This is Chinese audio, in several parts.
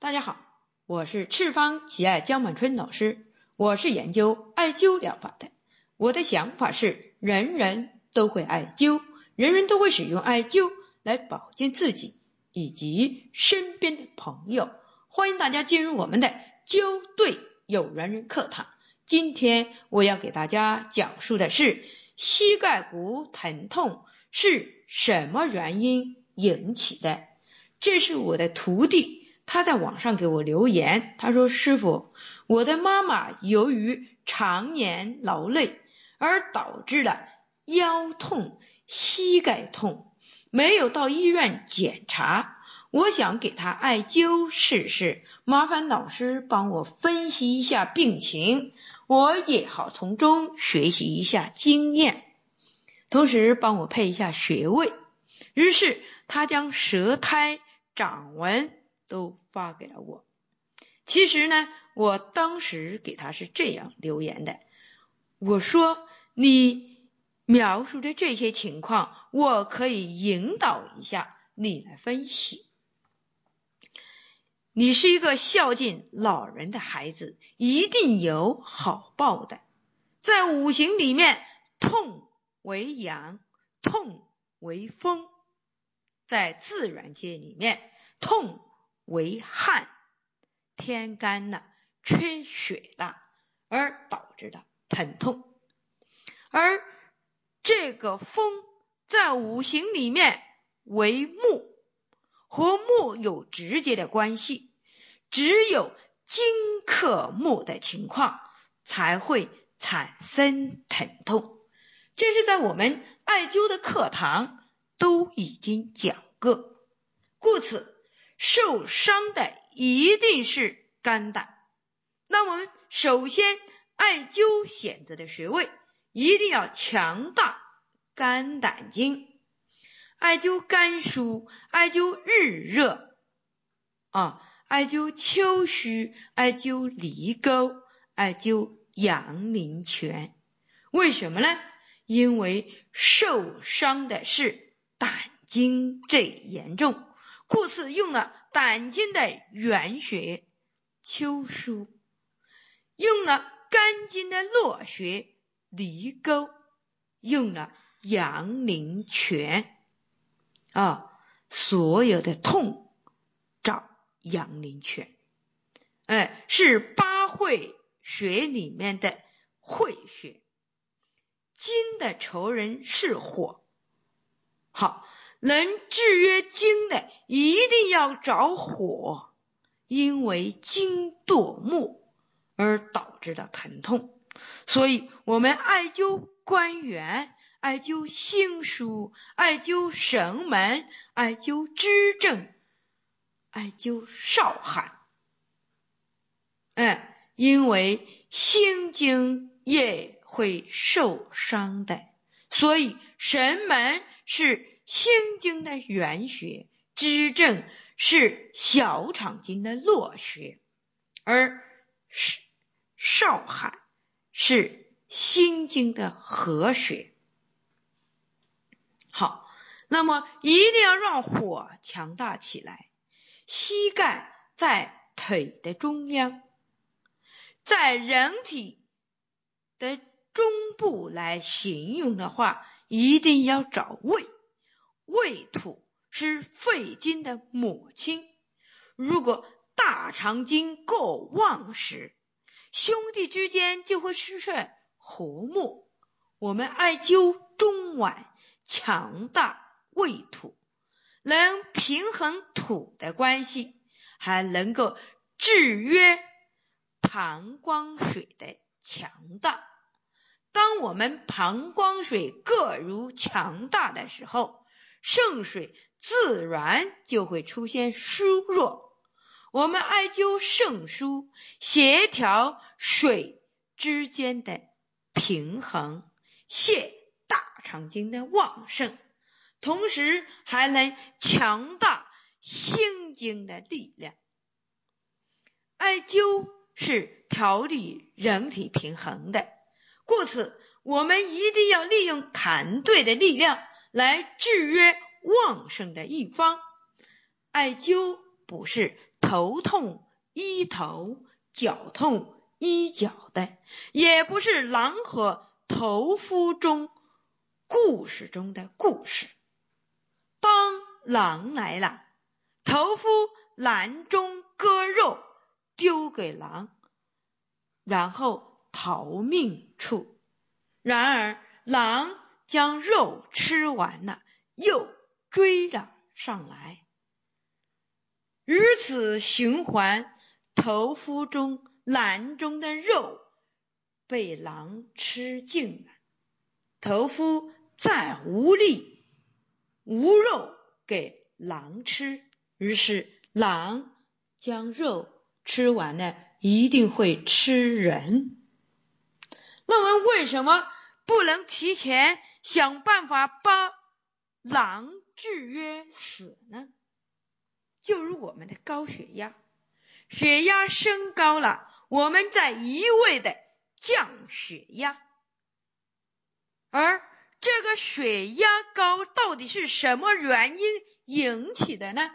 大家好，我是赤方奇爱江满春老师，我是研究艾灸疗法的。我的想法是，人人都会艾灸，人人都会使用艾灸来保健自己以及身边的朋友。欢迎大家进入我们的灸对有缘人课堂。今天我要给大家讲述的是膝盖骨疼痛是什么原因引起的。这是我的徒弟。他在网上给我留言，他说：“师傅，我的妈妈由于常年劳累而导致了腰痛、膝盖痛，没有到医院检查。我想给她艾灸试试，麻烦老师帮我分析一下病情，我也好从中学习一下经验，同时帮我配一下穴位。”于是他将舌苔、掌纹。都发给了我。其实呢，我当时给他是这样留言的：我说你描述的这些情况，我可以引导一下你来分析。你是一个孝敬老人的孩子，一定有好报的。在五行里面，痛为阳，痛为风；在自然界里面，痛。为汗，天干了，缺血了，而导致的疼痛。而这个风在五行里面为木，和木有直接的关系。只有金克木的情况才会产生疼痛。这是在我们艾灸的课堂都已经讲过，故此。受伤的一定是肝胆，那我们首先艾灸选择的穴位一定要强大肝胆经，艾灸肝腧，艾灸日热啊，艾灸丘虚，艾灸离沟，艾灸阳陵泉。为什么呢？因为受伤的是胆经最严重。故此用了胆经的原穴丘枢，用了肝经的络穴离沟，用了阳陵泉。啊，所有的痛找阳陵泉，哎，是八会穴里面的会穴，金的仇人是火，好。能制约金的，一定要找火，因为金堕木而导致的疼痛。所以，我们艾灸关元，艾灸心腧，艾灸神门，艾灸支正，艾灸少寒。嗯，因为心经也会受伤的，所以神门是。心经的原穴，支正是小肠经的络穴，而少少海是心经的合穴。好，那么一定要让火强大起来。膝盖在腿的中央，在人体的中部来形容的话，一定要找胃。胃土是肺经的母亲，如果大肠经过旺时，兄弟之间就会失去和睦。我们艾灸中脘，强大胃土，能平衡土的关系，还能够制约膀胱水的强大。当我们膀胱水各如强大的时候，肾水自然就会出现虚弱。我们艾灸肾腧，协调水之间的平衡，泄大肠经的旺盛，同时还能强大心经的力量。艾灸是调理人体平衡的，故此我们一定要利用团队的力量。来制约旺盛的一方，艾灸不是头痛医头、脚痛医脚的，也不是狼和屠夫中故事中的故事。当狼来了，屠夫篮中割肉丢给狼，然后逃命处。然而狼将肉吃完了，又追了上来。如此循环，屠夫中篮中的肉被狼吃尽了，屠夫再无力无肉给狼吃，于是狼将肉吃完了，一定会吃人。那么，为什么不能提前想办法把狼制约死呢？就如我们的高血压，血压升高了，我们在一味的降血压，而这个血压高到底是什么原因引起的呢？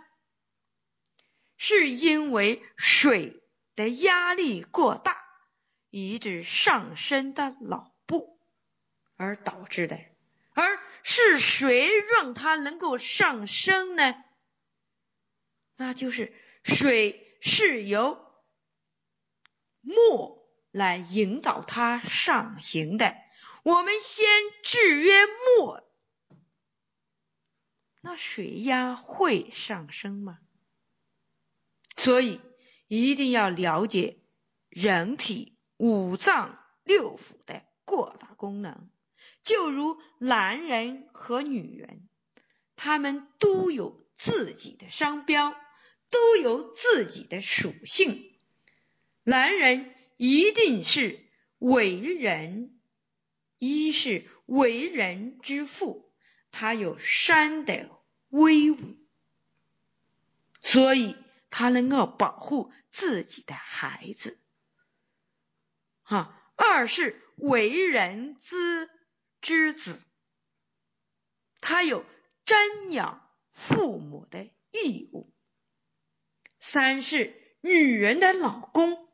是因为水的压力过大，以致上升的脑而导致的，而是谁让它能够上升呢？那就是水是由墨来引导它上行的。我们先制约墨，那水压会上升吗？所以一定要了解人体五脏六腑的各大功能。就如男人和女人，他们都有自己的商标。都有自己的属性。男人一定是为人，一是为人之父，他有山的威武，所以他能够保护自己的孩子。哈，二是为人之之子，他有瞻仰父母的义务。三是女人的老公，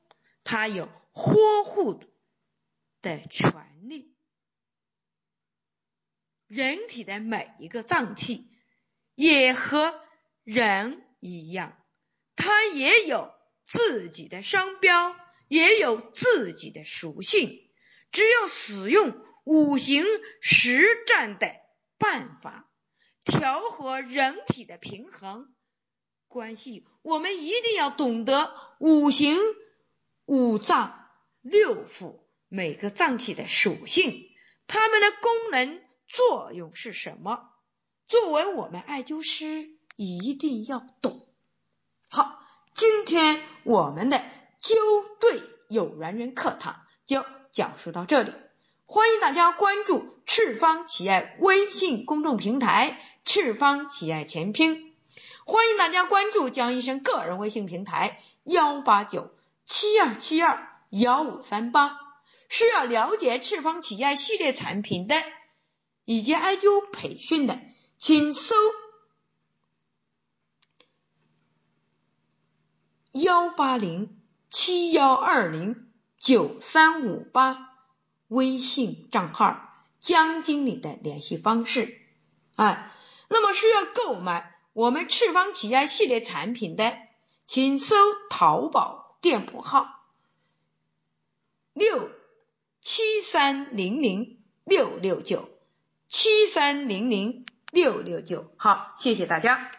他有呵护的权利。人体的每一个脏器也和人一样，它也有自己的商标，也有自己的属性。只要使用五行实战的办法，调和人体的平衡。关系，我们一定要懂得五行、五脏、六腑每个脏器的属性，它们的功能作用是什么？作为我们艾灸师，一定要懂。好，今天我们的灸对有缘人课堂就讲述到这里，欢迎大家关注赤方企业微信公众平台“赤方企业全拼”。欢迎大家关注江医生个人微信平台幺八九七二七二幺五三八。需要了解赤方企业系列产品的以及艾灸培训的，请搜幺八零七幺二零九三五八微信账号江经理的联系方式。啊，那么需要购买。我们赤方企业系列产品的，请搜淘宝店铺号六七三零零六六九七三零零六六九。好，谢谢大家。